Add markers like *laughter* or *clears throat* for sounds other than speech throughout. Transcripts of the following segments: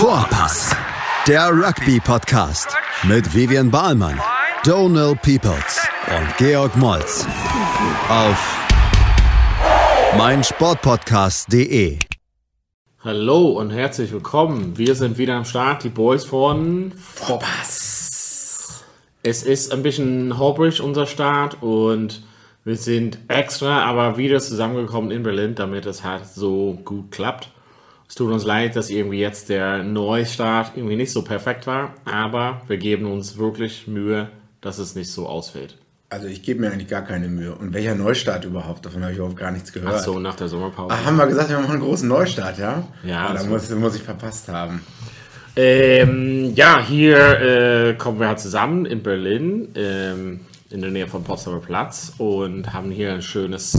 Vorpass, der Rugby-Podcast mit Vivian Bahlmann, Donal Peoples und Georg Moltz auf meinsportpodcast.de. Hallo und herzlich willkommen. Wir sind wieder am Start, die Boys von Vorpass. Es ist ein bisschen holprig unser Start und wir sind extra, aber wieder zusammengekommen in Berlin, damit es halt so gut klappt. Es tut uns leid, dass irgendwie jetzt der Neustart irgendwie nicht so perfekt war, aber wir geben uns wirklich Mühe, dass es nicht so ausfällt. Also ich gebe mir eigentlich gar keine Mühe. Und welcher Neustart überhaupt? Davon habe ich überhaupt gar nichts gehört. Ach so, nach der Sommerpause. Ach, haben wir gesagt, wir machen einen großen Neustart, ja? Ja, Ah, da also- muss, muss ich verpasst haben. Ähm, ja, hier äh, kommen wir halt zusammen in Berlin, ähm, in der Nähe vom Potsdamer Platz und haben hier ein schönes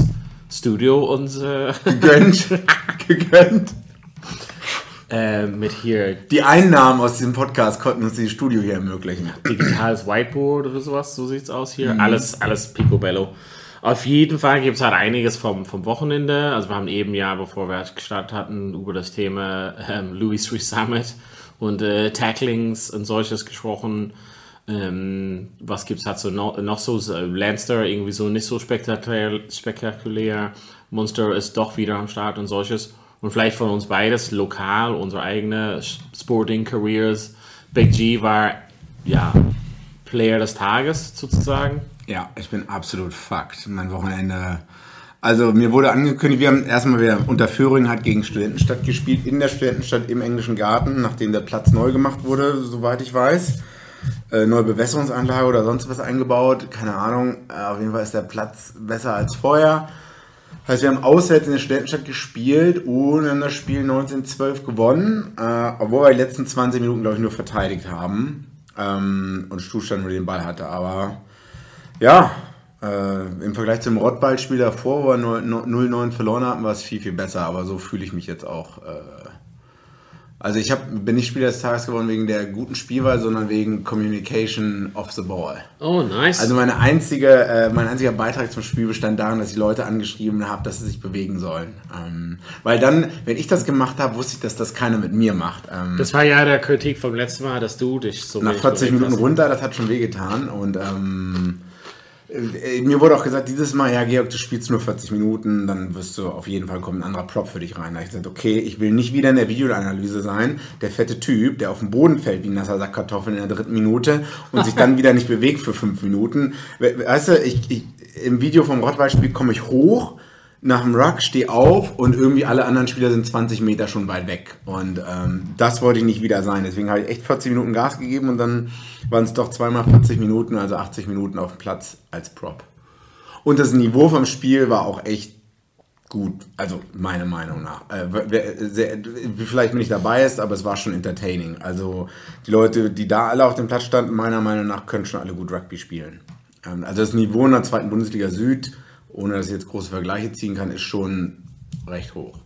Studio uns äh, Gegönnt. *laughs* gegönnt. Äh, mit hier Die Einnahmen aus diesem Podcast konnten uns dieses Studio hier ermöglichen. digitales Whiteboard oder sowas, so sieht's aus hier. Alles, alles picobello. Auf jeden Fall gibt es halt einiges vom, vom Wochenende. Also wir haben eben ja, bevor wir gestartet hatten, über das Thema ähm, Louis Street Summit und äh, Tacklings und solches gesprochen. Ähm, was gibt's halt so noch, noch so? so Lanster irgendwie so nicht so spektakulär, spektakulär. Monster ist doch wieder am Start und solches. Und vielleicht von uns beides lokal, unsere eigene Sporting Careers. Big G war ja Player des Tages sozusagen. Ja, ich bin absolut fucked. Mein Wochenende. Also mir wurde angekündigt, wir haben erstmal wieder unter Föhring hat gegen Studentenstadt gespielt, in der Studentenstadt im englischen Garten, nachdem der Platz neu gemacht wurde, soweit ich weiß. Äh, neue Bewässerungsanlage oder sonst was eingebaut, keine Ahnung. Äh, auf jeden Fall ist der Platz besser als vorher. Heißt, wir haben auswärts in der Studentenstadt gespielt und haben das Spiel 1912 gewonnen, äh, obwohl wir die letzten 20 Minuten, glaube ich, nur verteidigt haben ähm, und Stuhlstand nur den Ball hatte. Aber ja, äh, im Vergleich zum Rottballspiel davor, wo wir 0-9 verloren hatten, war es viel, viel besser. Aber so fühle ich mich jetzt auch. Äh, also ich hab, bin nicht Spieler des Tages geworden wegen der guten Spielwahl, sondern wegen Communication off the ball. Oh, nice. Also meine einzige, äh, mein einziger Beitrag zum Spiel bestand darin, dass ich Leute angeschrieben habe, dass sie sich bewegen sollen. Ähm, weil dann, wenn ich das gemacht habe, wusste ich, dass das keiner mit mir macht. Ähm, das war ja der Kritik vom letzten Mal, dass du dich so nach wenig 40 bewegt Minuten hast. runter, das hat schon wehgetan. Und ähm, äh, mir wurde auch gesagt, dieses Mal, ja, Georg, du spielst nur 40 Minuten, dann wirst du auf jeden Fall kommen ein anderer Prop für dich rein. Da hab ich gesagt, okay, ich will nicht wieder in der Videoanalyse sein, der fette Typ, der auf dem Boden fällt wie ein nasser Sack Kartoffeln in der dritten Minute und sich dann *laughs* wieder nicht bewegt für fünf Minuten. We- Weißt du, ich, ich, im Video vom Rottweilspiel komme ich hoch, nach dem Ruck, stehe auf und irgendwie alle anderen Spieler sind 20 Meter schon weit weg. Und ähm, das wollte ich nicht wieder sein. Deswegen habe ich echt 40 Minuten Gas gegeben und dann waren es doch zweimal 40 Minuten, also 80 Minuten auf dem Platz als Prop. Und das Niveau vom Spiel war auch echt gut, also meiner Meinung nach. Äh, vielleicht bin ich dabei ist, aber es war schon entertaining. Also die Leute, die da alle auf dem Platz standen, meiner Meinung nach, können schon alle gut Rugby spielen. Ähm, also das Niveau in der zweiten Bundesliga Süd, ohne dass ich jetzt große Vergleiche ziehen kann, ist schon recht hoch.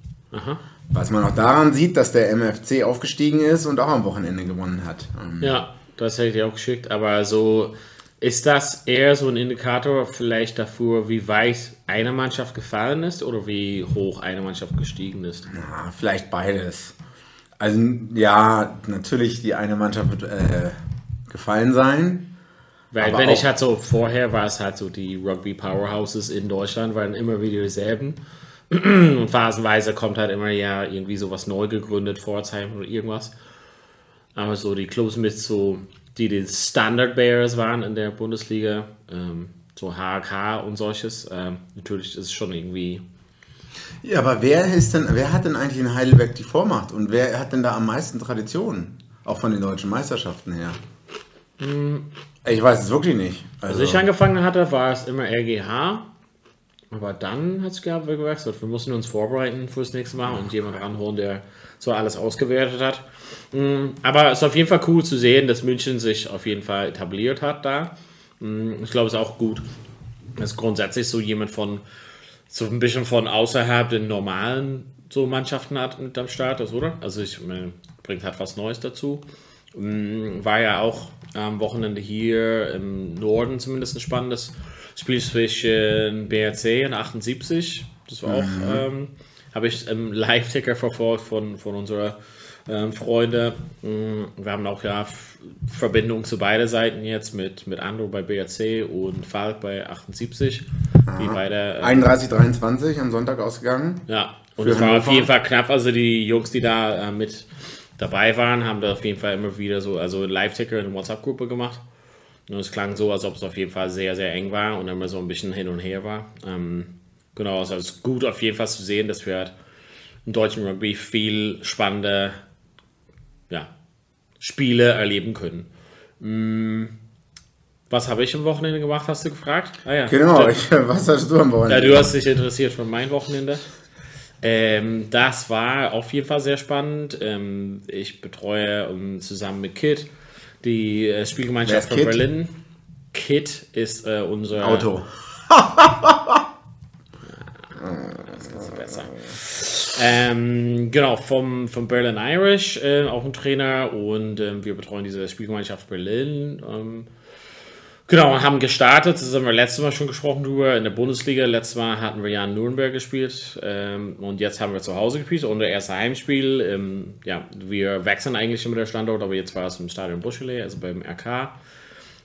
Was man auch daran sieht, dass der MFC aufgestiegen ist und auch am Wochenende gewonnen hat. Ähm, Ja, das hätte ich dir auch geschickt, aber so ist das eher so ein Indikator vielleicht dafür, wie weit eine Mannschaft gefallen ist oder wie hoch eine Mannschaft gestiegen ist? Ja, vielleicht beides. Also ja, natürlich die eine Mannschaft wird äh, gefallen sein. Weil Aber wenn ich halt so, vorher war es halt so, die Rugby Powerhouses in Deutschland waren immer wieder dieselben. *clears throat* Und phasenweise kommt halt immer ja irgendwie sowas neu gegründet, Pforzheim oder irgendwas. Aber so die Clubs mit so, die die Standard Bears waren in der Bundesliga, ähm, so HK und solches, ähm, natürlich ist es schon irgendwie Ja, aber wer ist denn, wer hat denn eigentlich in Heidelberg die Vormacht und wer hat denn da am meisten Traditionen? Auch von den deutschen Meisterschaften her. Ich weiß es wirklich nicht. Also, Als ich angefangen hatte, war es immer RGH. Aber dann hat es gewechselt. Wir mussten uns vorbereiten fürs nächste Mal und jemanden ranholen, der so alles ausgewertet hat. Mm, Aber es ist auf jeden Fall cool zu sehen, dass München sich auf jeden Fall etabliert hat da. Mm, Ich glaube, es ist auch gut, dass grundsätzlich so jemand von so ein bisschen von außerhalb den normalen so Mannschaften hat mit am Start ist, oder? Also ich meine, bringt halt was Neues dazu. War ja auch am Wochenende hier im Norden zumindest ein spannendes Spiel zwischen BRC und 78. Das war auch, ähm, habe ich im Live-Ticker verfolgt von, von unserer ähm, Freunde. Mm, Wir haben auch ja Verbindungen zu beiden Seiten jetzt mit, mit Andro bei BRC und Falk bei 78. Die beide. äh, 31, 23 am Sonntag ausgegangen. ja, und es war auf jeden Fall knapp. Also die Jungs, die da äh, mit dabei waren, haben da auf jeden Fall immer wieder so, also Live-Ticker in WhatsApp-Gruppe gemacht. Und es klang so, als ob es auf jeden Fall sehr, sehr eng war und immer so ein bisschen hin und her war. Ähm, genau, also es ist gut auf jeden Fall zu sehen, dass wir halt im deutschen Rugby viel spannende ja, Spiele erleben können. Mm, Was habe ich am Wochenende gemacht, hast du gefragt? Ah ja, Genau, ich, was hast du am Ja, Wochenende? du hast dich interessiert für mein Wochenende. Ähm, das war auf jeden Fall sehr spannend. Ähm, ich betreue um, zusammen mit Kit die äh, Spielgemeinschaft von Kit? Berlin. Kit ist äh, unser Auto. *laughs* Das ist besser. Ähm, genau, vom, vom Berlin Irish, äh, auch ein Trainer und ähm, wir betreuen diese Spielgemeinschaft Berlin. Genau, haben gestartet, das haben wir letztes Mal schon gesprochen drüber, in der Bundesliga. Letztes Mal hatten wir ja in Nürnberg gespielt ähm, und jetzt haben wir zu Hause gespielt, unser erstes Heimspiel. Ähm, ja, wir wechseln eigentlich immer der Standort, aber jetzt war es im Stadion Buschele, also beim RK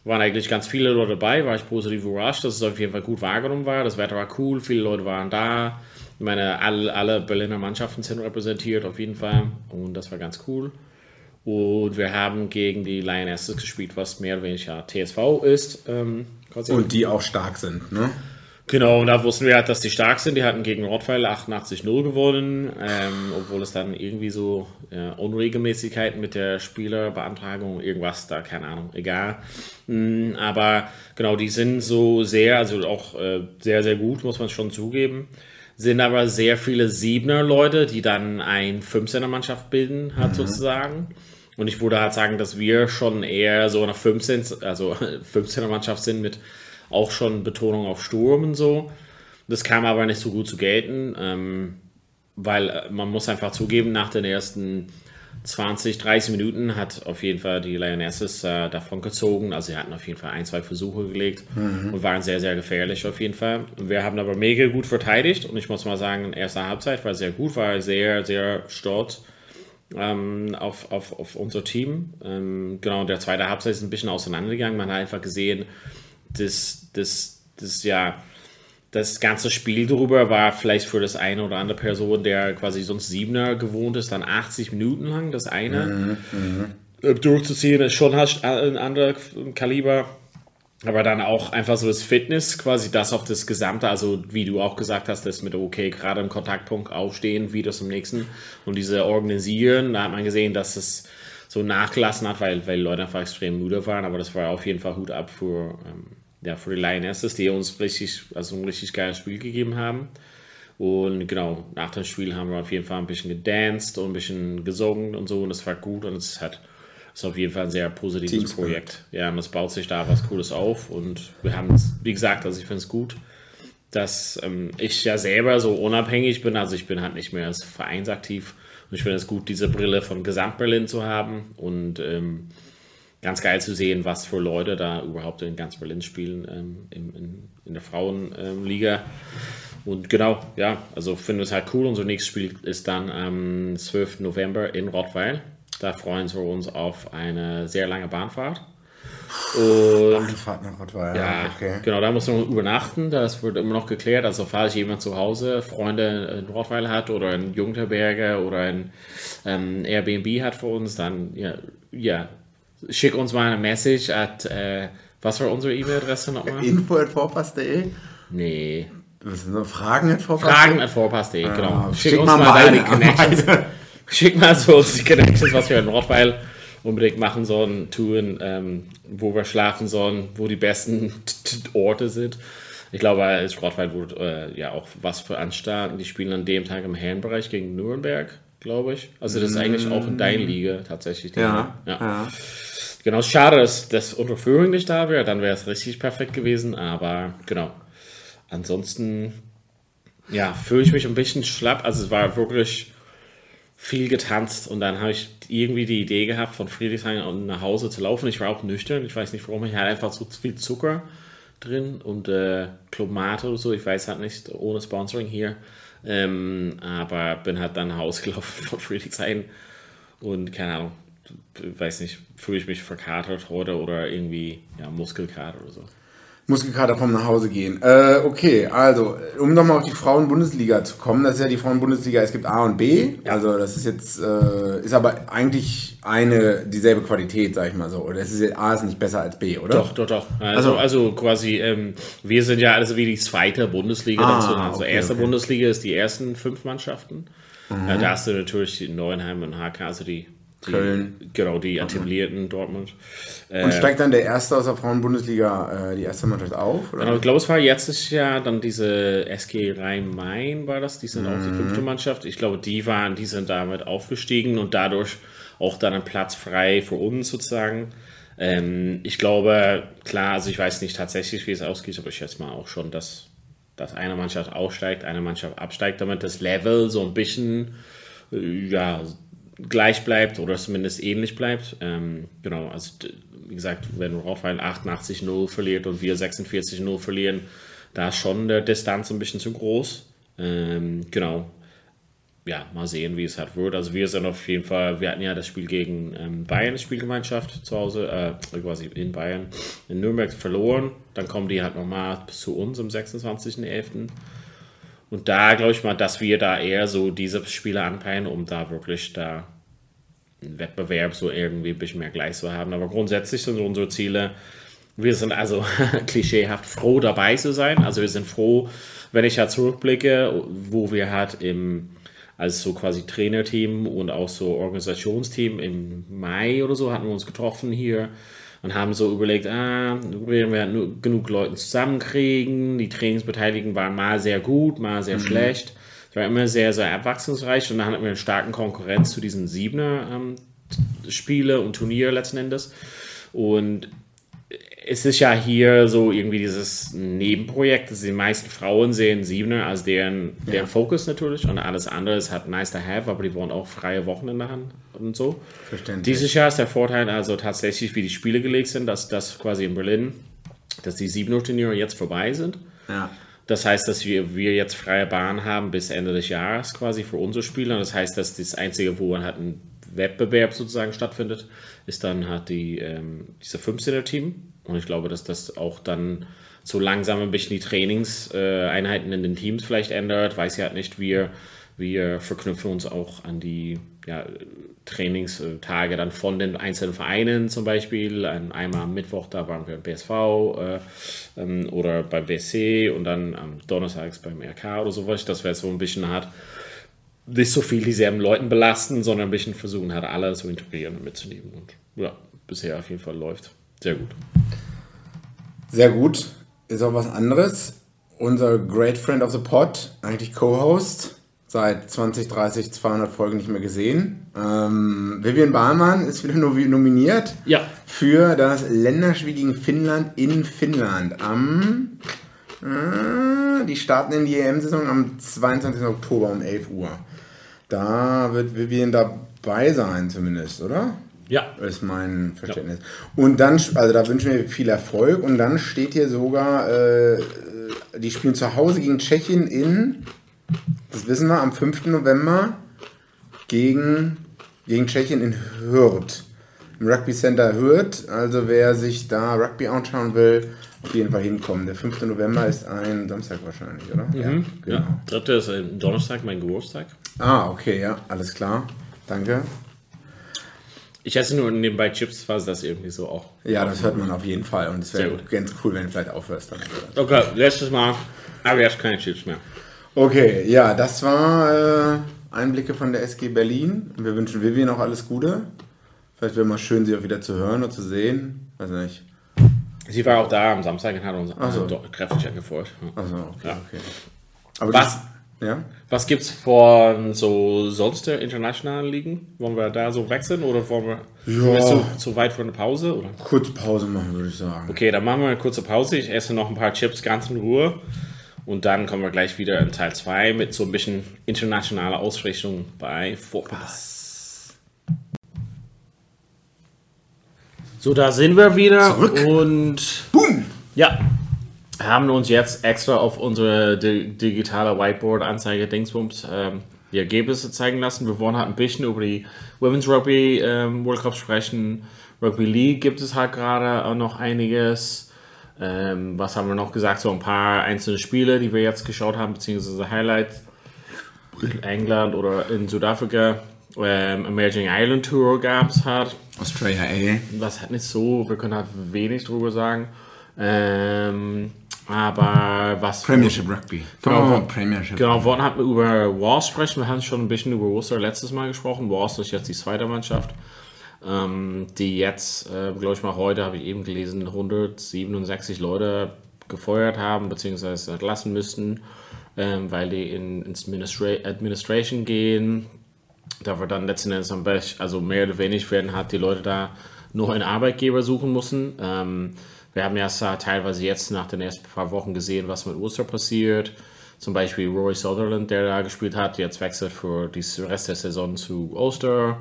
waren eigentlich ganz viele Leute dabei, war ich positiv überrascht, dass es auf jeden Fall gut wahrgenommen war. Das Wetter war cool, viele Leute waren da. Ich meine, alle, alle Berliner Mannschaften sind repräsentiert auf jeden Fall und das war ganz cool. Und wir haben gegen die Lionesses gespielt, was mehr oder weniger TSV ist. Ähm. Und die auch stark sind, ne? Genau, und da wussten wir halt, dass die stark sind. Die hatten gegen Rottweil 88-0 gewonnen, ähm, obwohl es dann irgendwie so äh, Unregelmäßigkeiten mit der Spielerbeantragung, irgendwas da, keine Ahnung, egal. Mm, aber genau, die sind so sehr, also auch äh, sehr, sehr gut, muss man schon zugeben. Sind aber sehr viele Siebener-Leute, die dann ein 15er-Mannschaft bilden, hat sozusagen. Und ich würde halt sagen, dass wir schon eher so eine 15, also *laughs* 15er-Mannschaft sind mit auch schon Betonung auf Sturm und so. Das kam aber nicht so gut zu gelten, ähm, weil äh, man muss einfach zugeben, nach den ersten 20, 30 Minuten hat auf jeden Fall die Lionesses äh, davon gezogen. Also sie hatten auf jeden Fall ein, zwei Versuche gelegt und waren sehr, sehr gefährlich auf jeden Fall. Wir haben aber mega gut verteidigt und ich muss mal sagen, in erster Halbzeit war sehr gut, war sehr, sehr stolz ähm, auf, auf, auf unser Team. Ähm, genau, der zweite Halbzeit ist ein bisschen auseinandergegangen. Man hat einfach gesehen, dass das, das ja das ganze Spiel drüber war vielleicht für das eine oder andere Person, der quasi sonst Siebener gewohnt ist, dann 80 Minuten lang das eine äh, durchzuziehen, ist schon halt ein anderer Kaliber. Aber dann auch einfach so das Fitness, quasi das auf das Gesamte, also wie du auch gesagt hast, das mit okay, gerade im Kontaktpunkt aufstehen, wie das im nächsten und diese Organisieren, da hat man gesehen, dass es so nachgelassen hat, weil, weil Leute einfach extrem müde waren, aber das war auf jeden Fall Hut ab für, ähm, ja, für die Lionesses, die uns richtig, also ein richtig geiles Spiel gegeben haben. Und genau, nach dem Spiel haben wir auf jeden Fall ein bisschen gedanced und ein bisschen gesungen und so. Und das war gut und es hat ist auf jeden Fall ein sehr positives Team Spirit. Projekt. Ja, und es baut sich da was Cooles auf und wir haben es, wie gesagt, also ich finde es gut, dass ähm, ich ja selber so unabhängig bin, also ich bin halt nicht mehr als vereinsaktiv und ich finde es gut, diese Brille von Gesamtberlin zu haben und ähm, ganz geil zu sehen, was für Leute da überhaupt in ganz Berlin spielen ähm, in, in, in der Frauenliga. Und genau, ja, also finde es halt cool. Unser nächstes Spiel ist dann am 12. November in Rottweil. Da freuen wir uns auf eine sehr lange Bahnfahrt. Und Fahrt nach Rottweil, ja, okay. genau, da muss man übernachten. Das wird immer noch geklärt. Also, falls jemand zu Hause Freunde in Rottweil hat oder in Jungterberge oder ein ähm, Airbnb hat für uns, dann ja, ja, schick uns mal eine Message at, äh, was war unsere E-Mail-Adresse nochmal? *laughs* Info at vorpass.de? Nee. Das sind so Fragen at vorpass.de? Fragen at vorpass.de, genau. Ah, Schick, schick uns mal mal. Connections. Beide. Schick mal so die Connections, was wir in Rottweil unbedingt machen sollen, tun, ähm, wo wir schlafen sollen, wo die besten Orte sind. Ich glaube, als Rottweil wird äh, ja auch was veranstalten. Die spielen an dem Tag im Herrenbereich gegen Nürnberg, glaube ich. Also das ist eigentlich auch in deiner Liga tatsächlich. die- Ja, ja. Genau, schade, dass das unter Führung nicht da wäre, dann wäre es richtig perfekt gewesen, aber genau. Ansonsten, ja, fühle ich mich ein bisschen schlapp. Also es war wirklich viel getanzt und dann habe ich irgendwie die Idee gehabt, von Friedrichshain nach Hause zu laufen. Ich war auch nüchtern, ich weiß nicht warum, ich hatte einfach so viel Zucker drin und äh, Club Mate oder so, ich weiß halt nicht, ohne Sponsoring hier. Ähm, aber bin halt dann nach Hause *laughs* gelaufen von Friedrichshain und keine Ahnung, weiß nicht, fühle ich mich verkatert heute oder irgendwie ja, Muskelkater oder so. Muskelkater vom nach Hause gehen. Äh, okay, also, um nochmal auf die Frauen-Bundesliga zu kommen, das ist ja die Frauen-Bundesliga, es gibt A und B, also das ist jetzt, äh, ist aber eigentlich eine, dieselbe Qualität, sag ich mal so, oder es ist, A ist nicht besser als B, oder? Doch, doch, doch. Also, Also- also quasi, ähm, wir sind ja also wie die zweite Bundesliga Ah, dazu. Also okay, erste okay. Bundesliga ist die ersten fünf Mannschaften. Äh, da hast du natürlich die Neuenheim und HK, also die, die Köln. Genau, die etablierten Dortmund. Äh, Und steigt dann der Erste aus der Frauen-Bundesliga, äh, die erste Mannschaft auf? Oder? Genau, ich glaube, es war jetzt ist ja dann diese SG Rhein-Main war das, die sind auch Mhm. die fünfte Mannschaft. Ich glaube, die waren, die sind damit aufgestiegen und dadurch auch dann ein Platz frei für uns sozusagen. Ähm, ich glaube, klar, also ich weiß nicht tatsächlich, wie es ausgeht, aber ich schätze mal auch schon, dass, dass eine Mannschaft aufsteigt, eine Mannschaft absteigt, damit das Level so ein bisschen äh, ja, gleich bleibt oder zumindest ähnlich bleibt. Ähm, genau, also wie gesagt, wenn Rotwein 88-0 verliert und wir 46-0 verlieren, da ist schon der Distanz ein bisschen zu groß. Ähm, genau. Ja, mal sehen, wie es halt wird. Also wir sind auf jeden Fall, wir hatten ja das Spiel gegen ähm, Bayern, Spielgemeinschaft zu Hause, äh, quasi in Bayern, in Nürnberg verloren. Dann kommen die halt nochmal zu uns am 26.11. Und da glaube ich mal, dass wir da eher so diese Spiele anpeilen, um da wirklich da Wettbewerb so irgendwie ein bisschen mehr gleich zu haben. Aber grundsätzlich sind unsere Ziele, wir sind also *laughs* klischeehaft froh dabei zu sein. Also wir sind froh, wenn ich ja zurückblicke, wo wir halt im als so quasi Trainerteam und auch so Organisationsteam im Mai oder so hatten wir uns getroffen hier und haben so überlegt, ah, werden wir nur genug Leute zusammenkriegen. Die Trainingsbeteiligten waren mal sehr gut, mal sehr schlecht. Es war immer sehr, sehr abwechslungsreich und dann hatten wir eine starke Konkurrenz zu diesen Siebener ähm, Spiele und Turniere letzten Endes. Und es ist ja hier so irgendwie dieses Nebenprojekt, dass die meisten Frauen sehen Siebener als deren, deren Fokus natürlich und alles andere ist halt nice to have, aber die wollen auch freie Wochenende haben und so. Verständlich. Dieses Jahr ist der Vorteil also tatsächlich, wie die Spiele gelegt sind, dass das quasi in Berlin, dass die Siebener Turniere jetzt vorbei sind. Ja. Das heißt, dass wir, wir jetzt freie Bahn haben bis Ende des Jahres quasi für unsere Spieler. Das heißt, dass das Einzige, wo dann halt ein Wettbewerb sozusagen stattfindet, ist dann halt die, ähm, diese 15er-Team. Und ich glaube, dass das auch dann so langsam ein bisschen die Trainingseinheiten in den Teams vielleicht ändert. Weiß ich halt nicht. Wir, wir verknüpfen uns auch an die ja, Trainingstage dann von den einzelnen Vereinen zum Beispiel. Ein, einmal am Mittwoch, da waren wir im BSV äh, ähm, oder beim BSC und dann am Donnerstags beim RK oder sowas. Das wäre so ein bisschen hart. Nicht so viel dieselben Leuten belasten, sondern ein bisschen versuchen, halt alle zu integrieren und mitzunehmen. Und ja, bisher auf jeden Fall läuft. Sehr gut. Sehr gut. Ist auch was anderes. Unser Great Friend of the Pod, eigentlich Co-Host, seit 20, 30, 200 Folgen nicht mehr gesehen. Ähm, Vivian Bahlmann ist wieder nomi- nominiert Ja. für das Länderspiel gegen Finnland in Finnland am. Äh, die starten in die EM-Saison am 22. Oktober um 11 Uhr. Da wird Vivian dabei sein, zumindest, oder? Ja. ist mein Verständnis. Und dann, also da wünschen wir viel Erfolg. Und dann steht hier sogar, äh, die spielen zu Hause gegen Tschechien in, das wissen wir, am 5. November gegen, gegen Tschechien in Hürth. Im Rugby Center Hürth. Also wer sich da Rugby anschauen will, auf jeden Fall hinkommen. Der 5. November ist ein Samstag wahrscheinlich, oder? Ja, genau. Ja. Dritte ist äh, Donnerstag, mein Geburtstag. Ah, okay, ja, alles klar. Danke. Ich esse nur nebenbei Chips, falls das irgendwie so auch. Ja, das hört man auf jeden Fall. Und es wäre ganz cool, wenn du vielleicht aufhörst. Dann. Okay, letztes Mal. Aber jetzt keine Chips mehr. Okay, ja, das war äh, Einblicke von der SG Berlin. Wir wünschen Vivian auch alles Gute. Vielleicht wäre mal schön, sie auch wieder zu hören und zu sehen. Weiß nicht. Sie war auch da am Samstag und hat uns Ach so. doch kräftig. Ja. Also, okay, Ja. okay. Aber Was? Die, ja? Was gibt's von so sonst der internationalen Ligen? Wollen wir da so wechseln oder wollen wir Ja. Du zu weit für eine Pause? Oder? Kurz Pause machen, würde ich sagen. Okay, dann machen wir eine kurze Pause. Ich esse noch ein paar Chips ganz in Ruhe. Und dann kommen wir gleich wieder in Teil 2 mit so ein bisschen internationaler Ausrichtung bei Vorpass. So, da sind wir wieder Zurück. und Boom! ja, haben uns jetzt extra auf unsere di digitale Whiteboard-Anzeige Dingsbums ähm, die Ergebnisse zeigen lassen. Wir wollen halt ein bisschen über die Women's Rugby ähm, World Cup sprechen. Rugby League gibt es halt gerade noch einiges. Ähm, was haben wir noch gesagt? So ein paar einzelne Spiele, die wir jetzt geschaut haben, beziehungsweise Highlights. In England oder in Südafrika. Ähm, Emerging Island Tour gab es halt. Australia A. Das hat nicht so, wir können halt wenig drüber sagen. Ähm, aber was. Premiership Rugby. Genau, Oh, Premiership. Genau, wollten halt über Wars sprechen. Wir haben schon ein bisschen über Worcester letztes Mal gesprochen. Wars ist jetzt die zweite Mannschaft, ähm, die jetzt, äh, glaube ich mal heute, habe ich eben gelesen, 167 Leute gefeuert haben, beziehungsweise entlassen müssten, ähm, weil die in, ins Ministra Administration gehen. Da wir dann letzten Endes am besten, also mehr oder weniger werden halt die Leute da noch einen Arbeitgeber suchen müssen. Ähm, wir haben ja teilweise jetzt nach den ersten paar Wochen gesehen, was mit Ulster passiert. Zum Beispiel Roy Sutherland, der da gespielt hat, jetzt wechselt für den Rest der Saison zu Ulster.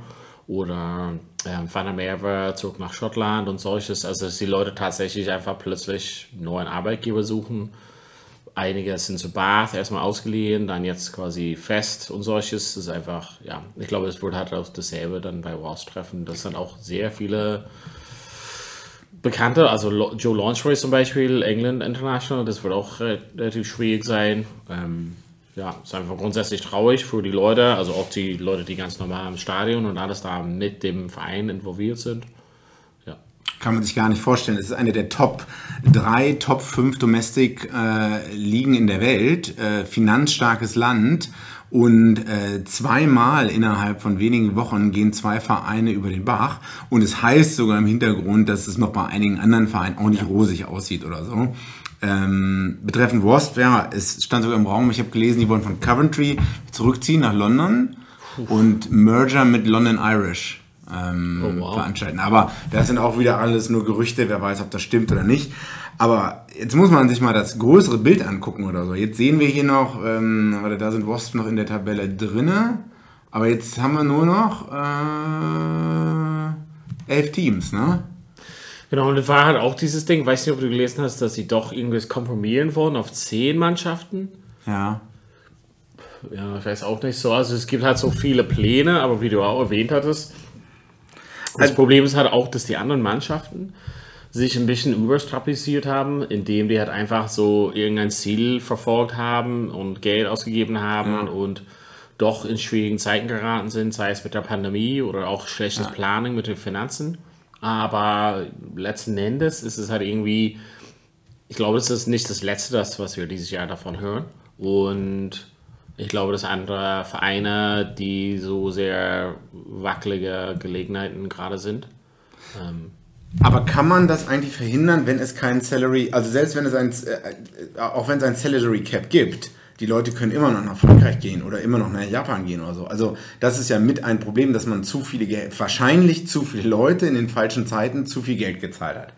Oder ähm, Van der Merwe zurück nach Schottland und solches. Also, dass die Leute tatsächlich einfach plötzlich neuen Arbeitgeber suchen. Einige sind zu Bath erstmal ausgeliehen, dann jetzt quasi fest und solches. Das ist einfach, ja, ich glaube, es wird halt auch dasselbe dann bei Wars treffen. Das sind auch sehr viele Bekannte, also Joe Launchway zum Beispiel, England International, das wird auch re- relativ schwierig sein. Ähm, ja, ist einfach grundsätzlich traurig für die Leute, also auch die Leute, die ganz normal im Stadion und alles da mit dem Verein involviert sind. Ja. Kann man sich gar nicht vorstellen. Es ist eine der Top 3, Top 5 Domestic äh, in der Welt. Äh, finanzstarkes Land. Und äh, zweimal innerhalb von wenigen Wochen gehen zwei Vereine über den Bach. Und es heißt sogar im Hintergrund, dass es noch bei einigen anderen Vereinen auch nicht rosig aussieht oder so. Ähm, betreffend Wasp, ja, es stand sogar im Raum, ich habe gelesen, die wollen von Coventry zurückziehen nach London und Merger mit London Irish ähm, Oh, wow. veranstalten. Aber das sind auch wieder alles nur Gerüchte, wer weiß, ob das stimmt oder nicht. Aber jetzt muss man sich mal das größere Bild angucken oder so. Jetzt sehen wir hier noch, ähm, warte, da sind Wasp noch in der Tabelle drinne. Aber jetzt haben wir nur noch äh, elf Teams, ne? Genau, und es war halt auch dieses Ding, weiß nicht, ob du gelesen hast, dass sie doch irgendwas kompromieren wollen auf zehn Mannschaften. Ja. Ja, ich weiß auch nicht so. Also es gibt halt so viele Pläne, aber wie du auch erwähnt hattest, das Problem ist halt auch, dass die anderen Mannschaften sich ein bisschen überstrapazisiert haben, indem die halt einfach so irgendein Ziel verfolgt haben und Geld ausgegeben haben und doch in schwierigen Zeiten geraten sind, sei es mit der Pandemie oder auch schlechtes Planning mit den Finanzen. Aber letzten Endes ist es halt irgendwie, ich glaube, es ist nicht das Letzte, das, was wir dieses Jahr davon hören. Und ich glaube, dass andere Vereine, die so sehr wackelige Gelegenheiten gerade sind. Aber kann man das eigentlich verhindern, wenn es kein Salary, also selbst wenn es ein, äh, auch wenn es ein Salary Cap gibt, die Leute können immer noch nach Frankreich gehen oder immer noch nach Japan gehen oder so. Also das ist ja mit ein Problem, dass man zu viele, wahrscheinlich zu viele Leute in den falschen Zeiten zu viel Geld gezahlt hat.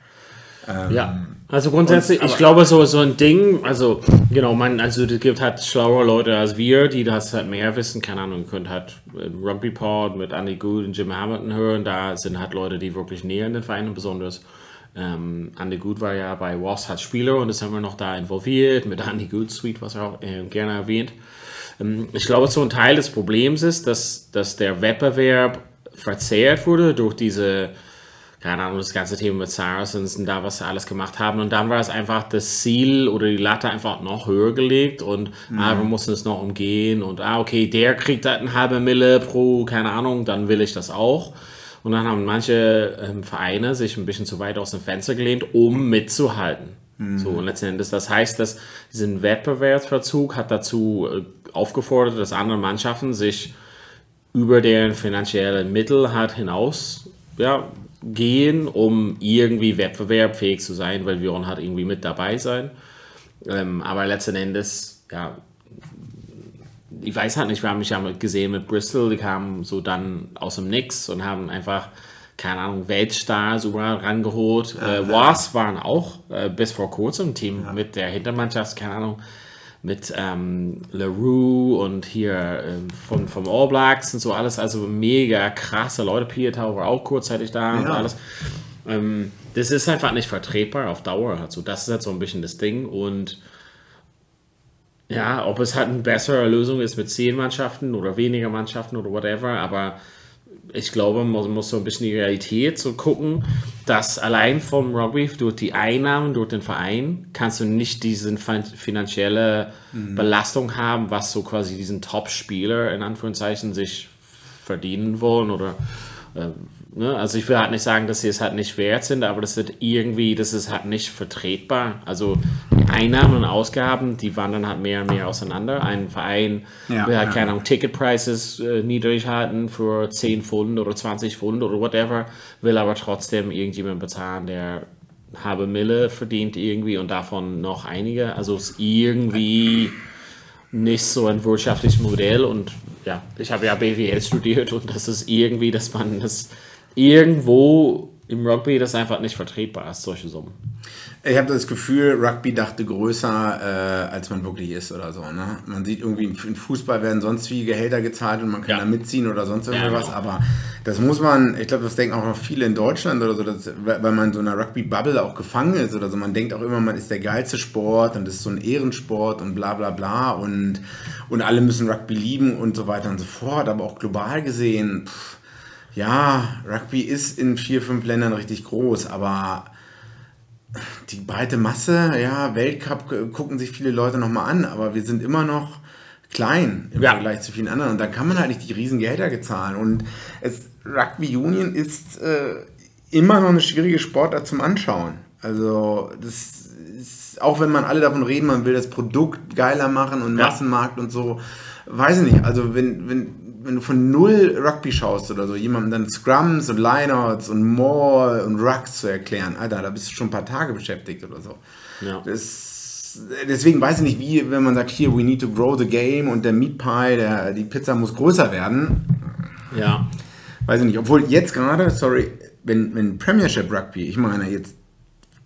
Ja, also grundsätzlich, und- ich glaube, so, so ein Ding, also genau, man, also es gibt halt schlauere Leute als wir, die das halt mehr wissen. Keine Ahnung, könnt halt im Rugby Pod mit Andy Good und Jim Hamilton hören. Da sind halt Leute, die wirklich näher in den Vereinen besonders. Ähm, Andy Good war ja bei hat Spieler und das haben wir noch da involviert mit Andy Good Suite, was er auch äh, gerne erwähnt. Ähm, ich glaube, so ein Teil des Problems ist, dass, dass der Wettbewerb verzehrt wurde durch diese keine Ahnung, das ganze Thema mit Saracens und da, was sie alles gemacht haben. Und dann war es einfach das Ziel oder die Latte einfach noch höher gelegt und ah, wir mussten es noch umgehen und ah, okay, der kriegt halt eine halbe Mille pro, keine Ahnung, dann will ich das auch. Und dann haben manche ähm, Vereine sich ein bisschen zu weit aus dem Fenster gelehnt, um mitzuhalten. So, und letzten Endes, das heißt, dass diesen Wettbewerbsverzug hat dazu äh, aufgefordert, dass andere Mannschaften sich über deren finanziellen Mittel halt hinaus ja, gehen, um irgendwie wettbewerbsfähig zu sein, weil wir wollen halt irgendwie mit dabei sein. Ähm, aber letzten Endes, ja, ich weiß halt nicht, wir haben mich ja gesehen mit Bristol, die kamen so dann aus dem Nix und haben einfach, keine Ahnung, Weltstars überall rangeholt. äh, Wasp waren auch äh, bis vor kurzem ein Team mit der Hintermannschaft, keine Ahnung, mit ähm, LaRue und hier ähm, von, vom All Blacks und so alles, also mega krasse Leute. Pietau war auch kurzzeitig da und Ja. alles. Ähm, das ist einfach nicht vertretbar auf Dauer. Also das ist halt so ein bisschen das Ding und Ja, ob es halt eine bessere Lösung ist mit zehn Mannschaften oder weniger Mannschaften oder whatever, aber ich glaube, man muss so ein bisschen die Realität so gucken, dass allein vom Rugby durch die Einnahmen durch den Verein kannst du nicht diese finanzielle mhm. Belastung haben, was so quasi diesen Top-Spieler in Anführungszeichen sich verdienen wollen oder äh, Ne? Also ich will halt nicht sagen, dass sie es halt nicht wert sind, aber das wird irgendwie, das ist halt nicht vertretbar. Also die Einnahmen und Ausgaben, die wandern halt mehr und mehr auseinander. Ein Verein ja, will halt ja. keine Ahnung, Ticketprices äh, niedrig halten für 10 Pfund oder 20 Pfund oder whatever, will aber trotzdem irgendjemand bezahlen, der habe Mille verdient irgendwie und davon noch einige. Also es ist irgendwie nicht so ein wirtschaftliches Modell und ja, ich habe ja BWL studiert und das ist irgendwie, dass man das irgendwo im Rugby das einfach nicht vertretbar ist, solche Summen. Ich habe das Gefühl, Rugby dachte größer, äh, als man wirklich ist oder so. Ne? Man sieht irgendwie, in Fußball werden sonst wie Gehälter gezahlt und man kann ja. da mitziehen oder sonst irgendwas. Ja, genau. Aber das muss man, ich glaube, das denken auch noch viele in Deutschland oder so, dass, weil man in so einer Rugby-Bubble auch gefangen ist oder so. Man denkt auch immer, man ist der geilste Sport und das ist so ein Ehrensport und bla bla bla und, und alle müssen Rugby lieben und so weiter und so fort. Aber auch global gesehen, pff, ja, Rugby ist in vier, fünf Ländern richtig groß, aber die breite Masse, ja, Weltcup gucken sich viele Leute nochmal an, aber wir sind immer noch klein im ja. Vergleich zu vielen anderen und da kann man halt nicht die riesen Gehälter zahlen und es, Rugby Union ist äh, immer noch eine schwierige Sportart zum Anschauen. Also das ist, auch wenn man alle davon reden, man will das Produkt geiler machen und Massenmarkt und so, weiß ich nicht. Also wenn, wenn wenn du von null Rugby schaust oder so, jemandem dann Scrums und Lineouts und More und Rucks zu erklären, Alter, da bist du schon ein paar Tage beschäftigt oder so. Ja. Das, deswegen weiß ich nicht, wie, wenn man sagt, hier, we need to grow the game und der Meat Pie, der, die Pizza muss größer werden. Ja. Weiß ich nicht, obwohl jetzt gerade, sorry, wenn, wenn Premiership Rugby, ich meine jetzt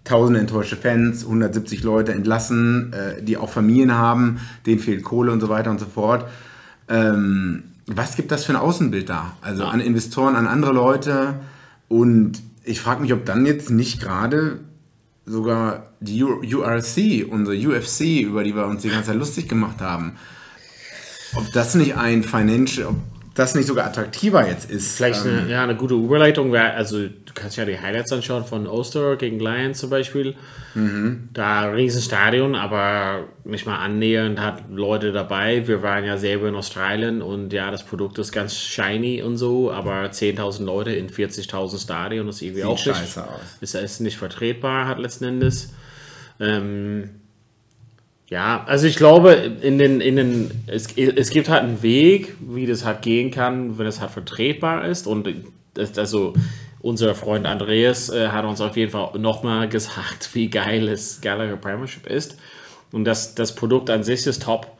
tausende enttäuschte Fans, 170 Leute entlassen, äh, die auch Familien haben, denen fehlt Kohle und so weiter und so fort. Ähm, was gibt das für ein Außenbild da? Also ja. an Investoren, an andere Leute. Und ich frage mich, ob dann jetzt nicht gerade sogar die URC, unsere UFC, über die wir uns die ganze Zeit lustig gemacht haben, ob das nicht ein Financial, ob das nicht sogar attraktiver jetzt ist. Vielleicht eine, ähm, ja, eine gute Überleitung wäre, also du kannst ja die Highlights anschauen von Oster gegen Lions zum Beispiel. Mhm. Da Riesenstadion, aber nicht mal annähernd hat Leute dabei. Wir waren ja selber in Australien und ja, das Produkt ist ganz shiny und so, aber 10.000 Leute in 40.000 Stadion ist irgendwie Sieht auch scheiße nicht, aus. Ist, ist nicht vertretbar, hat letzten Endes. Ähm, ja, also ich glaube, in den, in den, es, es gibt halt einen Weg, wie das halt gehen kann, wenn es halt vertretbar ist. Und also unser Freund Andreas äh, hat uns auf jeden Fall nochmal gesagt, *laughs* wie geil es Gallagher Premiership ist. Und das, das Produkt an sich ist top.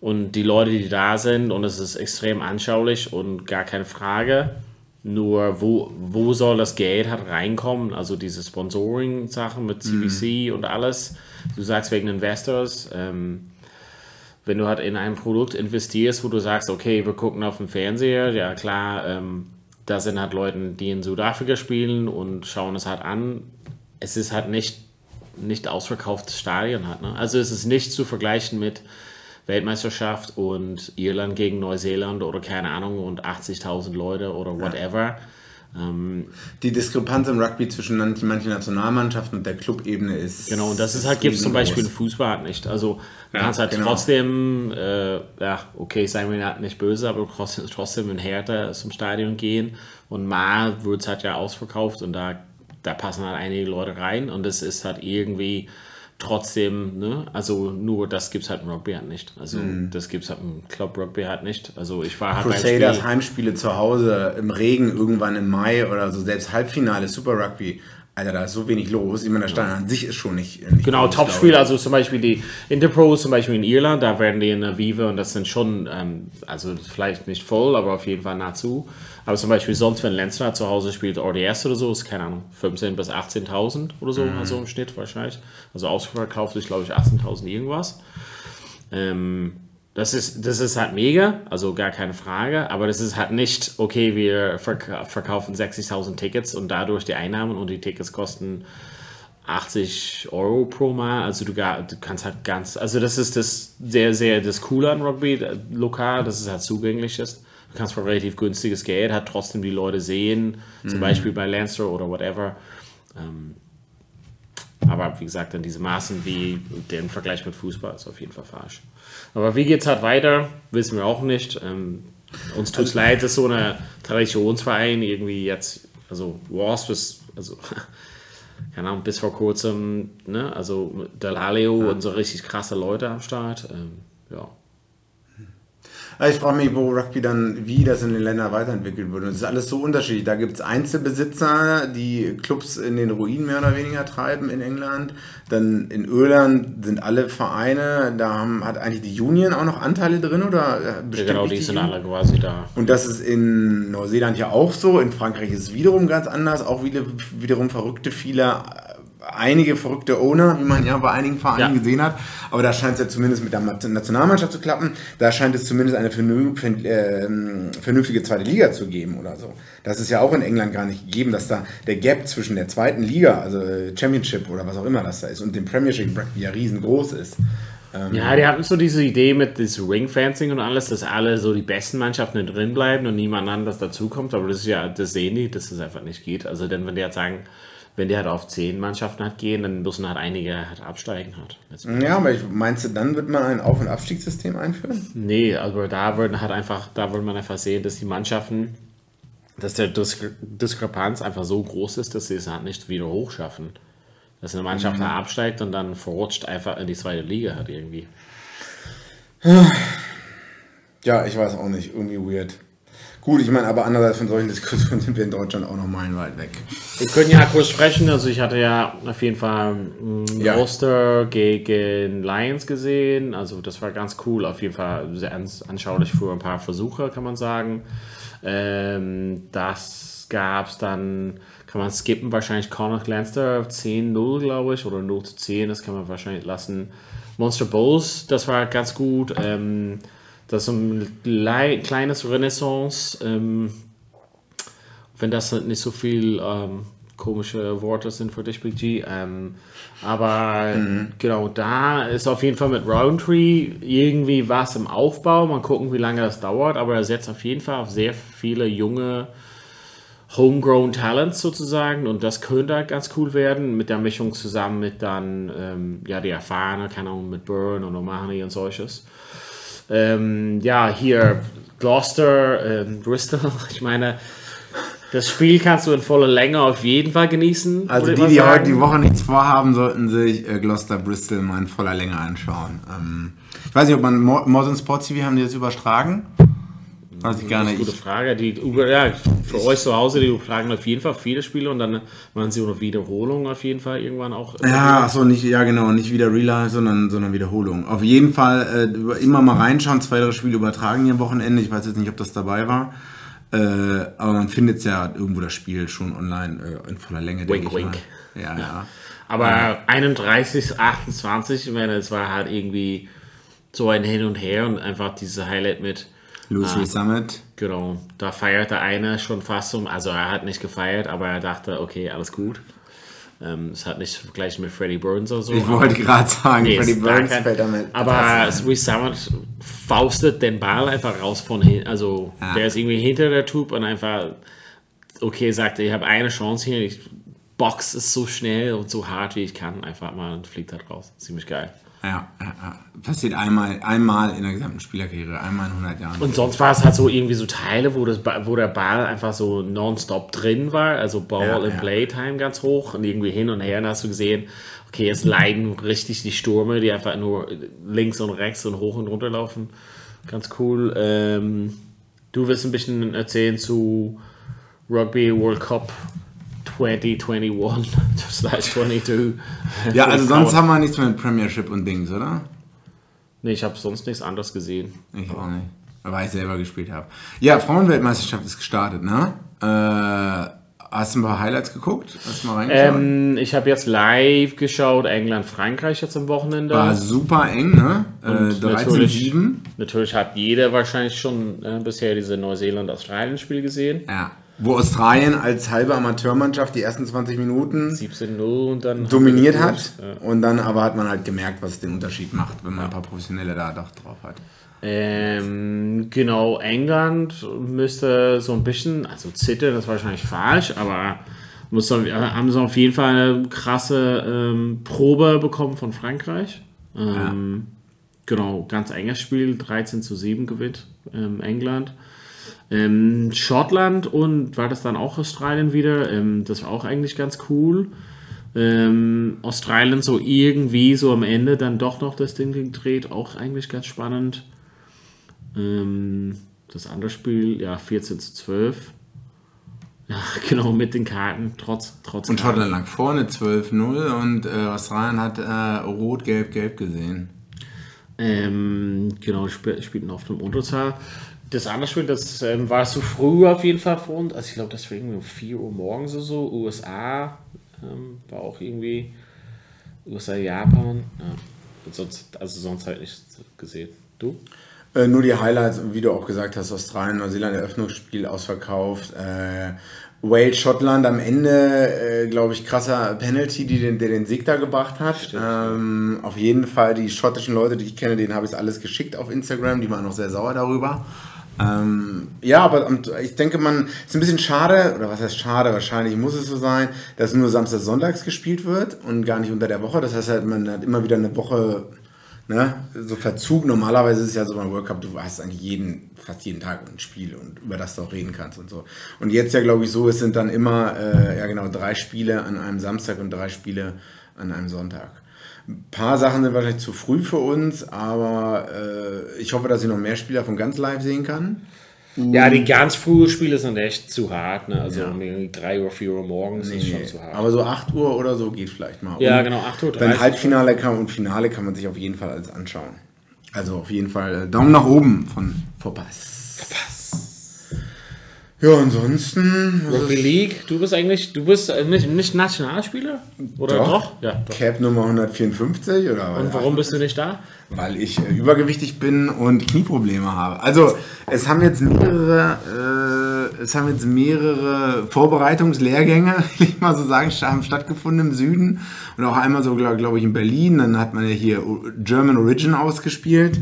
Und die Leute, die da sind, und es ist extrem anschaulich und gar keine Frage. Nur wo, wo soll das Geld halt reinkommen? Also diese Sponsoring-Sachen mit CBC mhm. und alles du sagst wegen Investors, ähm, wenn du halt in ein Produkt investierst, wo du sagst, okay, wir gucken auf dem Fernseher, ja klar, ähm, da sind halt Leute, die in Südafrika spielen und schauen es halt an. Es ist halt nicht, nicht ausverkauftes Stadion halt. Ne? Also es ist nicht zu vergleichen mit Weltmeisterschaft und Irland gegen Neuseeland oder keine Ahnung und 80.000 Leute oder whatever. Ja. Ähm, die Diskrepanz im Rugby zwischen manchen Nationalmannschaften und der Clubebene ist. Genau, und das ist halt, gibt es zum Beispiel im Fußball halt nicht. Also, ja, kannst halt genau. trotzdem, äh, ja, okay, seien wir halt nicht böse, aber trotzdem, in Härte zum Stadion gehen. Und mal wird es halt ja ausverkauft und da, da passen halt einige Leute rein und es ist halt irgendwie trotzdem, ne, also nur das gibt es halt im Rugby halt nicht. Also mhm. das gibt es halt im Club Rugby halt nicht. Also ich war halt Crusaders Heimspiele zu Hause im Regen irgendwann im Mai oder so, selbst Halbfinale Super Rugby. Alter, da ist so wenig los. Ich meine, der Stand ja. an sich ist schon nicht. nicht genau, Topspiel, also zum Beispiel die Interpros, zum Beispiel in Irland, da werden die in der Vive und das sind schon, ähm, also vielleicht nicht voll, aber auf jeden Fall nahezu. Aber zum Beispiel sonst, wenn Lenzner zu Hause spielt, ODS oder so, ist keine Ahnung, 15.000 bis 18.000 oder so, mhm. also im Schnitt wahrscheinlich. Also ausverkauft ist, glaube ich, 18.000 irgendwas. Ähm, das ist, das ist halt mega, also gar keine Frage, aber das ist halt nicht, okay, wir verkaufen 60.000 Tickets und dadurch die Einnahmen und die Tickets kosten 80 Euro pro Mal. Also du, gar, du kannst halt ganz, also das ist das sehr, sehr das Coole an Rugby äh, lokal, dass es halt zugänglich ist. Du kannst für relativ günstiges Geld halt trotzdem die Leute sehen, zum Beispiel bei Lancer oder whatever. Ähm, aber wie gesagt, dann diese Maßen wie der Vergleich mit Fußball ist auf jeden Fall falsch. Aber wie geht es halt weiter, wissen wir auch nicht. Ähm, uns tut es leid, dass so ein Traditionsverein irgendwie jetzt, also Wasp ist, also *laughs* keine Ahnung, bis vor kurzem, ne, also Dalaleo ja. und so richtig krasse Leute am Start. Ähm, ja. Ich frage mich, wo Rugby dann, wie das in den Ländern weiterentwickelt wird. Und es ist alles so unterschiedlich. Da gibt es Einzelbesitzer, die Clubs in den Ruinen mehr oder weniger treiben in England. Dann in Irland sind alle Vereine, da haben, hat eigentlich die Union auch noch Anteile drin oder äh, ja, genau, die, die sind alle quasi da. Und das ist in Neuseeland ja auch so. In Frankreich ist es wiederum ganz anders. Auch wieder, wiederum verrückte viele einige verrückte Owner, wie man ja bei einigen Vereinen ja. gesehen hat. Aber da scheint es ja zumindest mit der Nationalmannschaft zu klappen. Da scheint es zumindest eine ähm, vernünftige zweite Liga zu geben oder so. Das ist ja auch in England gar nicht gegeben, dass da der Gap zwischen der zweiten Liga, also äh, Championship oder was auch immer das da ist, und dem Premiership Rugby ja riesengroß ist. Ähm, ja, die hatten so diese Idee mit das Ringfencing und alles, dass alle so die besten Mannschaften drin bleiben und niemand anderes dazukommt. Aber das ist ja, das sehen die, dass das einfach nicht geht. Also, denn wenn die jetzt sagen, wenn die halt auf zehn Mannschaften hat gehen, dann müssen halt einige halt absteigen hat. Ja, aber ich, meinst du, dann wird man ein Auf- und Abstiegssystem einführen? Nee, also da wird halt einfach, da wird man einfach sehen, dass die Mannschaften, dass der Diskre Diskrepanz einfach so groß ist, dass sie es halt nicht wieder hochschaffen. Dass eine Mannschaft mhm. da absteigt und dann verrutscht einfach in die zweite Liga halt irgendwie. Ja, ich weiß auch nicht, irgendwie weird. Gut, ich meine, aber andererseits von solchen Diskussionen sind wir in Deutschland auch noch meilenweit weg. Wir können ja kurz sprechen. Also ich hatte ja auf jeden Fall mm, ja. Ulster gegen Lions gesehen. Also das war ganz cool. Auf jeden Fall sehr anschaulich für ein paar Versuche, kann man sagen. Ähm, das gab es dann, kann man skippen, wahrscheinlich Connacht Leinster 10-0, glaube ich, oder 0 zu 10, das kann man wahrscheinlich lassen. Monster Bowls, das war ganz gut. Ähm, das ist ein kleines Renaissance. Ähm, wenn das nicht so viel ähm, komische Worte sind für dich, Big G. Ähm, aber mhm. genau, da ist auf jeden Fall mit Roundtree irgendwie was im Aufbau. Mal gucken, wie lange das dauert. Aber er setzt auf jeden Fall auf sehr viele junge Homegrown Talents sozusagen. Und das könnte halt ganz cool werden mit der Mischung zusammen mit dann, ähm, ja, die Erfahrene, keine Ahnung, mit Burn und O'Mahony und solches. Ähm, ja, hier Gloucester, ähm, Bristol. *laughs* Ich meine, das Spiel kannst du in voller Länge auf jeden Fall genießen. Also die, die heute die Woche nichts vorhaben, sollten sich äh, Gloucester Bristol mal in voller Länge anschauen. Ähm, ich weiß nicht, ob man Modern Sports TV haben die jetzt übertragen? Weiß ich gar nicht. Gute Frage. Die, ja, für euch zu Hause, die übertragen auf jeden Fall viele Spiele und dann machen sie auch noch Wiederholungen auf jeden Fall irgendwann auch. Ja, achso, nicht, ja genau, nicht wieder Relive, sondern, sondern Wiederholung. Auf jeden Fall äh, immer mal reinschauen, zwei, drei Spiele übertragen hier am Wochenende. Ich weiß jetzt nicht, ob das dabei war. Äh, aber man findet es ja irgendwo das Spiel schon online äh, in voller Länge, wink, denke ich wink. Mal. Ja, ja. ja. Aber ja. 31, 28, ich meine, es war halt irgendwie so ein Hin und Her und einfach diese Highlight mit Lucy ah, Summit. Genau, da feierte einer schon fast um, also er hat nicht gefeiert, aber er dachte, okay, alles gut. Ähm, es hat nicht vergleichen mit Freddie Burns oder so. Ich wollte gerade sagen, nee, Freddie Burns kein, fällt damit. Aber Swiss Summit faustet den Ball einfach raus von hinten. Also ja. der ist irgendwie hinter der Tube und einfach, okay, sagt, ich habe eine Chance hier, ich box es so schnell und so hart wie ich kann, einfach mal und fliegt halt raus. Ziemlich geil. Ja, ja, passiert einmal, einmal in der gesamten Spielerkarriere, einmal in 100 Jahren. Und sonst war es halt so irgendwie so Teile, wo, das, wo der Ball einfach so nonstop drin war, also Ball ja, in ja. Playtime ganz hoch und irgendwie hin und her. Und hast du gesehen, okay, jetzt leiden richtig die Stürme, die einfach nur links und rechts und hoch und runter laufen. Ganz cool. Ähm, du wirst ein bisschen erzählen zu Rugby World Cup 2021 slash 22. Ja, also sonst haben wir nichts mehr mit Premiership und Dings, oder? Nee, ich habe sonst nichts anderes gesehen. Ich auch nicht. Weil ich selber gespielt habe. Ja, Frauenweltmeisterschaft ist gestartet, ne? Äh, hast du ein paar Highlights geguckt? Hast du mal Ähm, ich habe jetzt live geschaut, England, Frankreich jetzt am Wochenende. War super eng, ne? Äh, 13 Natürlich hat jeder wahrscheinlich schon äh, bisher diese Neuseeland-Australien-Spiel gesehen. Ja. Wo Australien als halbe Amateurmannschaft die ersten 20 Minuten 17-0 und dann dominiert hat. geführt. Und dann aber hat man halt gemerkt, was den Unterschied macht, wenn man ein paar Professionelle da doch drauf hat. Ähm, genau, England müsste so ein bisschen, also zittern ist wahrscheinlich falsch, aber muss, auf- haben sie auf jeden Fall eine krasse ähm, Probe bekommen von Frankreich. Ähm, Genau, ganz enges Spiel, 13 zu 7 gewinnt ähm, England. Ähm, Schottland und war das dann auch Australien wieder? Ähm, das war auch eigentlich ganz cool. Ähm, Australien so irgendwie so am Ende dann doch noch das Ding gedreht, auch eigentlich ganz spannend. Ähm, das andere Spiel, ja, 14 zu 12. Ja, *laughs* genau, mit den Karten, trotz, trotz Und. Schottland lag vorne 12-0 und äh, Australien hat äh, rot, gelb, gelb gesehen. Ähm, genau, spielten auf dem Unterzahl. Das andere Spiel, das ähm, war zu früh auf jeden Fall für uns. Also ich glaube, das war irgendwie um 4 Uhr morgens oder so. USA ähm, war auch irgendwie USA, Japan. Ja. Sonst, also sonst halt nicht gesehen. Du? Äh, nur die Highlights, wie du auch gesagt hast, Australien, Neuseeland, Eröffnungsspiel ausverkauft. Äh, Wales, Schottland am Ende, äh, glaube ich, krasser Penalty, die den, der den Sieg da gebracht hat. Ähm, auf jeden Fall die schottischen Leute, die ich kenne, denen habe ich es alles geschickt auf Instagram, die waren noch sehr sauer darüber. Ähm, ja, aber ich denke, man ist ein bisschen schade, oder was heißt schade, wahrscheinlich muss es so sein, dass nur Samstag, Sonntags gespielt wird und gar nicht unter der Woche. Das heißt halt, man hat immer wieder eine Woche ne, so Verzug. Normalerweise ist es ja so beim World Cup, du hast eigentlich jeden, fast jeden Tag ein Spiel und über das du auch reden kannst und so. Und jetzt ja, glaube ich, so, es sind dann immer, äh, ja genau, drei Spiele an einem Samstag und drei Spiele an einem Sonntag. Ein paar Sachen sind wahrscheinlich zu früh für uns, aber äh, ich hoffe, dass ich noch mehr Spieler von ganz live sehen kann. Ja, die ganz frühen Spiele sind echt zu hart. Ne? Also um irgendwie 3 Uhr, 4 Uhr morgens ist schon zu hart. Aber so 8 Uhr oder so geht vielleicht mal. Ja, Und genau, 8 Uhr Dann 30. Halbfinale kann und Finale kann man sich auf jeden Fall alles anschauen. Also auf jeden Fall äh, Daumen nach oben von Verpass. Ja, ansonsten Rugby League, du bist eigentlich, du bist äh, nicht, nicht Nationalspieler? Oder doch? Ja, doch. Cap Nummer 154 oder was? Und warum bist du nicht da? Weil ich äh, übergewichtig bin und Knieprobleme habe. Also es haben jetzt mehrere, äh, es haben jetzt mehrere Vorbereitungslehrgänge, *laughs* will ich mal so sagen, haben stattgefunden im Süden und auch einmal so, glaube glaub ich, in Berlin. Dann hat man ja hier German Origin ausgespielt.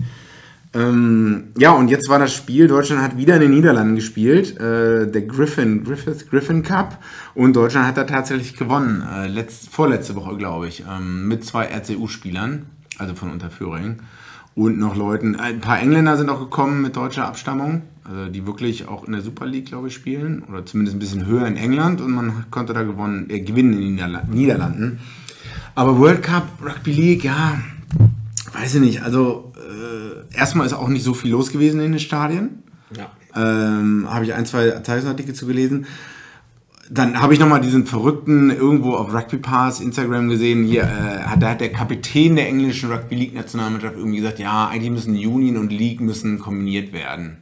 Ähm, ja, und jetzt war das Spiel, Deutschland hat wieder in den Niederlanden gespielt, äh, der Griffin, Griffith Griffin Cup und Deutschland hat da tatsächlich gewonnen, äh, letzt, vorletzte Woche, glaube ich, ähm, mit zwei RCU-Spielern, also von Unterföhring und noch Leuten, ein paar Engländer sind auch gekommen mit deutscher Abstammung, also die wirklich auch in der Super League, glaube ich, spielen oder zumindest ein bisschen höher in England und man konnte da gewonnen, äh, gewinnen in den Niederla Niederlanden. Aber World Cup, Rugby League, ja, weiß ich nicht, also äh, erstmal ist auch nicht so viel los gewesen in den Stadien. Ja. Ähm, habe ich ein, zwei Zeitungsartikel zu gelesen. Dann habe ich nochmal diesen verrückten irgendwo auf Rugby Pass Instagram gesehen. Hier, äh, hat, da hat der Kapitän der englischen Rugby League Nationalmannschaft irgendwie gesagt, ja, eigentlich müssen Union und League müssen kombiniert werden.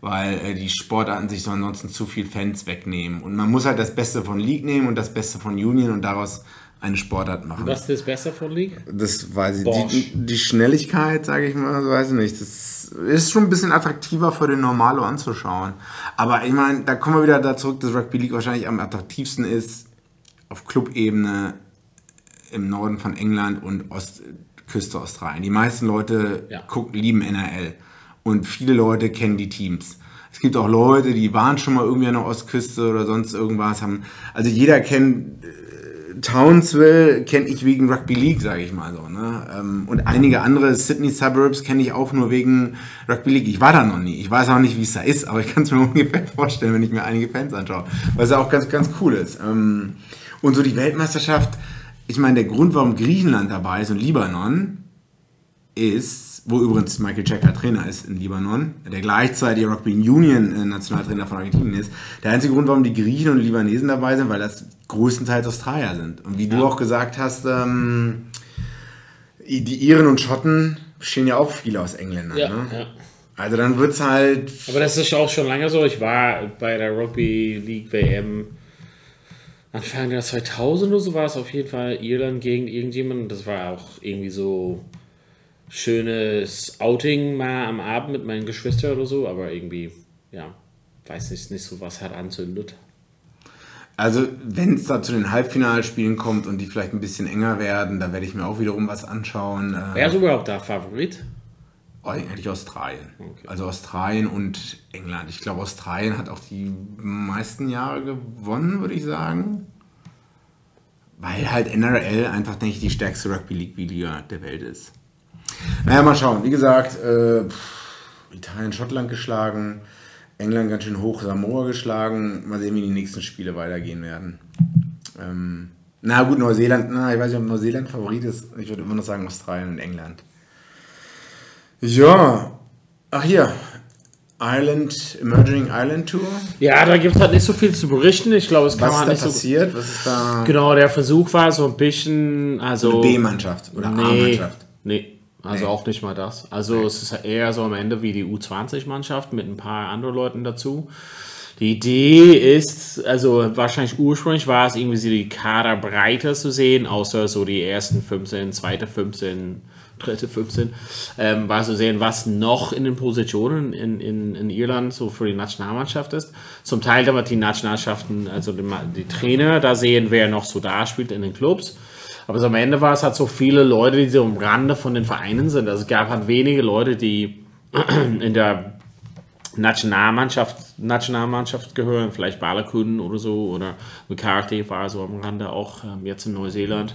Weil äh, die Sportarten sich so ansonsten zu viel Fans wegnehmen. Und man muss halt das Beste von League nehmen und das Beste von Union und daraus eine Sportart machen. Was ist besser von League? Das weiß ich. Die, die Schnelligkeit, sage ich mal, weiß ich nicht. Das ist schon ein bisschen attraktiver für den Normalo anzuschauen. Aber ich meine, da kommen wir wieder da zurück, dass Rugby League wahrscheinlich am attraktivsten ist auf Clubebene im Norden von England und Ostküste Australien. Die meisten Leute Ja. gucken, lieben NRL und viele Leute kennen die Teams. Es gibt auch Leute, die waren schon mal irgendwie an der Ostküste oder sonst irgendwas. Haben, also jeder kennt Townsville kenne ich wegen Rugby League, sage ich mal so. Ne? Ähm, Und einige andere Sydney Suburbs kenne ich auch nur wegen Rugby League. Ich war da noch nie. Ich weiß auch nicht, wie es da ist, aber ich kann es mir *laughs* ungefähr vorstellen, wenn ich mir einige Fans anschaue. Weil es ja auch ganz, ganz cool ist. Ähm, Und so die Weltmeisterschaft, ich meine, der Grund, warum Griechenland dabei ist und Libanon, ist, wo übrigens Michael Checker Trainer ist in Libanon, der gleichzeitig Rugby Union äh, Nationaltrainer von Argentinien ist. Der einzige Grund, warum die Griechen und Libanesen dabei sind, weil das größtenteils Australier sind. Und wie du auch gesagt hast, ähm, die Iren und Schotten bestehen ja auch viele aus Engländern. Ja, ne? ja. Also dann wird es halt Aber das ist auch schon lange so. Ich war bei der Rugby League WM Anfang der 2000 oder so war es auf jeden Fall Irland gegen irgendjemanden. Das war auch irgendwie so schönes Outing mal am Abend mit meinen Geschwistern oder so, aber irgendwie, ja, weiß nicht, nicht so was hat anzündet. Also, wenn es da zu den Halbfinalspielen kommt und die vielleicht ein bisschen enger werden, da werde ich mir auch wiederum was anschauen. Äh, Wer ist überhaupt der Favorit? Eigentlich Australien. Also Australien und England. Ich glaube, Australien hat auch die meisten Jahre gewonnen, würde ich sagen. Weil halt NRL einfach, denke ich, die stärkste Rugby League-Liga der Welt ist. Naja, mal schauen. Wie gesagt, äh, Italien, Schottland geschlagen, England ganz schön hoch, Samoa geschlagen. Mal sehen, wie die nächsten Spiele weitergehen werden. Ähm, na gut, Neuseeland, na, ich weiß nicht, ob Neuseeland Favorit ist. Ich würde immer noch sagen Australien und England. Ja, ach hier, Island, Emerging Island Tour. Ja, da gibt es halt nicht so viel zu berichten. Ich glaube, es kann Was ist man da nicht so. passiert? Was ist da? Genau, der Versuch war so ein bisschen, also. B-Mannschaft oder Nee, A-Mannschaft. nee, also Nee. auch nicht mal das. Also es ist eher so am Ende wie die U20-Mannschaft mit ein paar anderen Leuten dazu. Die Idee ist, also wahrscheinlich ursprünglich war es irgendwie so die Kaderbreite zu sehen, außer so die ersten 15, zweite 15, dritte 15, ähm, war zu sehen, was noch in den Positionen in, in, in Irland so für die Nationalmannschaft ist. Zum Teil damit die Nationalmannschaften, also die, die Trainer da sehen, wer noch so da spielt in den Clubs. Aber so am Ende war es halt so viele Leute, die so am Rande von den Vereinen sind. Also es gab halt wenige Leute, die in der Nationalmannschaft, Nationalmannschaft gehören, vielleicht Balakun oder so, oder McCarthy war so am Rande auch ähm, jetzt in Neuseeland.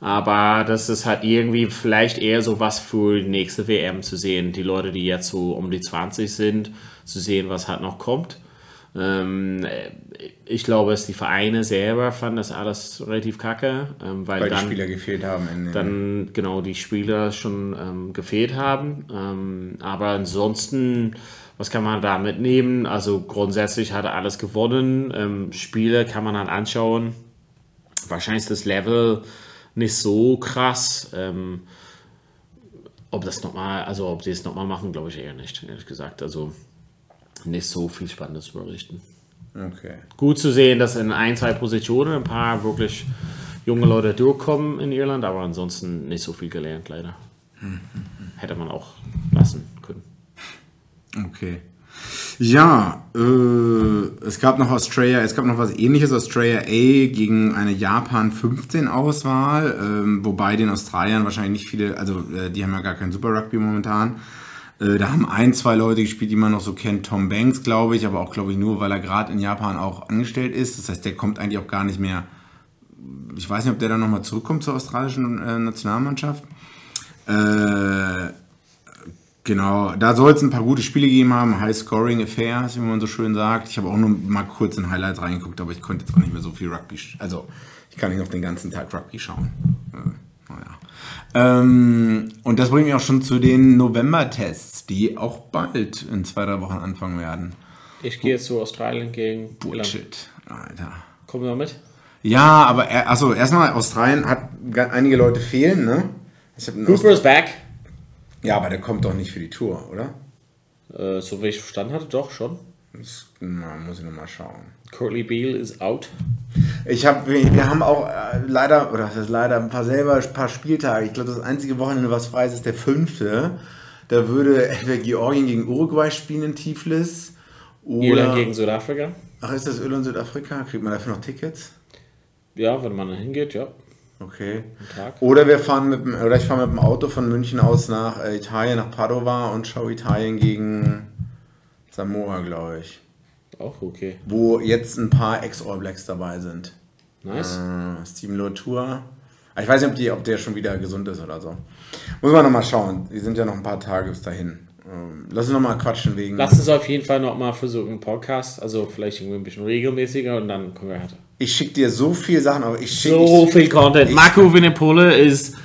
Aber das ist halt irgendwie vielleicht eher so was für die nächste WM zu sehen. Die Leute, die jetzt so um die 20 sind, zu sehen, was halt noch kommt. Ähm, ich glaube, dass die Vereine selber fanden das alles relativ kacke, ähm, weil, Weil die dann Spieler gefehlt haben. Dann genau die Spieler schon ähm, gefehlt haben. Ähm, aber ansonsten, was kann man da mitnehmen? Also grundsätzlich hat er alles gewonnen. Ähm, Spiele kann man dann anschauen. Wahrscheinlich ist das Level nicht so krass. Ähm, ob das nochmal, also ob die es nochmal machen, glaube ich eher nicht, ehrlich gesagt. Also nicht so viel Spannendes zu berichten okay. gut zu sehen, dass in ein, zwei Positionen ein paar wirklich junge Leute durchkommen in Irland, aber ansonsten nicht so viel gelernt, leider. *laughs* Hätte man auch lassen können. Okay. Ja, äh, es gab noch Australia, es gab noch was ähnliches, Australia A gegen eine Japan 15 Auswahl, ähm, wobei den Australiern wahrscheinlich nicht viele, also äh, die haben ja gar kein Super Rugby momentan. Äh, da haben ein, zwei Leute gespielt, die man noch so kennt, Tom Banks, glaube ich, aber auch, glaube ich, nur, weil er gerade in Japan auch angestellt ist. Das heißt, der kommt eigentlich auch gar nicht mehr, ich weiß nicht, ob der dann nochmal zurückkommt zur australischen äh, Nationalmannschaft. Äh, Genau, da soll es ein paar gute Spiele gegeben haben, High-Scoring Affairs, wie man so schön sagt. Ich habe auch nur mal kurz in Highlights reingeguckt, aber ich konnte jetzt auch nicht mehr so viel Rugby, also ich kann nicht noch den ganzen Tag Rugby schauen. Äh, naja. Ähm, und das bringt mich auch schon zu den November-Tests, die auch bald in zwei, drei Wochen anfangen werden. Ich gehe jetzt zu Australien gegen Irland. Bullshit, Alter. Kommen wir mit? Ja, aber er- also erstmal Australien hat einige Leute fehlen, ne? Cooper ist back. ja, aber der kommt doch nicht für die Tour, oder? Äh, so wie ich verstanden hatte, doch schon. Das, na, muss ich nochmal schauen. Curly Beal ist out. Ich habe, wir, wir haben auch äh, leider, oder das ist leider ein paar selber, ein paar Spieltage. Ich glaube, das einzige Wochenende, was frei ist, ist der fünfte. Da würde entweder Georgien gegen Uruguay spielen in Tiflis. Oder, Irland gegen Südafrika. Ach, ist das Irland Südafrika? Kriegt man dafür noch Tickets? Ja, wenn man da hingeht, ja. Okay. Oder wir fahren mit dem, oder ich fahre mit dem Auto von München aus nach äh, Italien, nach Padova und schaue Italien gegen Samoa, glaube ich. Auch okay. Wo jetzt ein paar Ex-All Blacks dabei sind. Nice. Äh, Steven Lotour. Ah, Ich weiß nicht, ob, die, ob der schon wieder gesund ist oder so. Muss man nochmal schauen. Die sind ja noch ein paar Tage bis dahin. Ähm, Lass uns nochmal quatschen wegen. Lass uns auf jeden Fall nochmal versuchen, einen Podcast, also vielleicht irgendwie ein bisschen regelmäßiger und dann können wir halt. Ich schicke dir so viele Sachen, aber ich schicke. So viel Content. ich- Marco Winnepole ist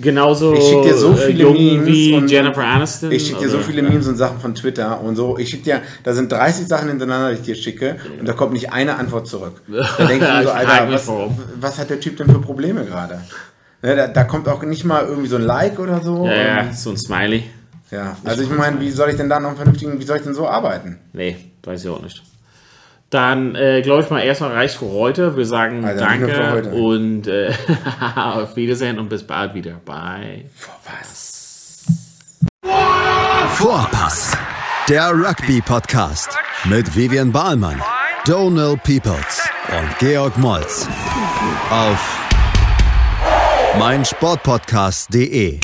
genauso Ich schick dir so äh, viele Memes wie und- Jennifer Aniston. Ich schicke dir so viele Memes und Sachen von Twitter und so. Ich schicke dir, da sind 30 Sachen hintereinander, die ich dir schicke und da kommt nicht eine Antwort zurück. *laughs* Da denke ich mir so, Alter, was, was hat der Typ denn für Probleme gerade? Ne, da, da kommt auch nicht mal irgendwie so ein Like oder so. Ja, ja, so ein Smiley. ja. Also ich meine, wie soll ich denn da noch einen vernünftigen, wie soll ich denn so arbeiten? Nee, weiß ich auch nicht. Dann äh, glaube ich mal erstmal reicht für heute. Wir sagen Also Danke heute. und äh, *laughs* auf Wiedersehen und bis bald wieder. Bye. Was? Vorpass, der Rugby-Podcast mit Vivian Bahlmann, Donal Peoples und Georg Moltz auf meinsportpodcast.de.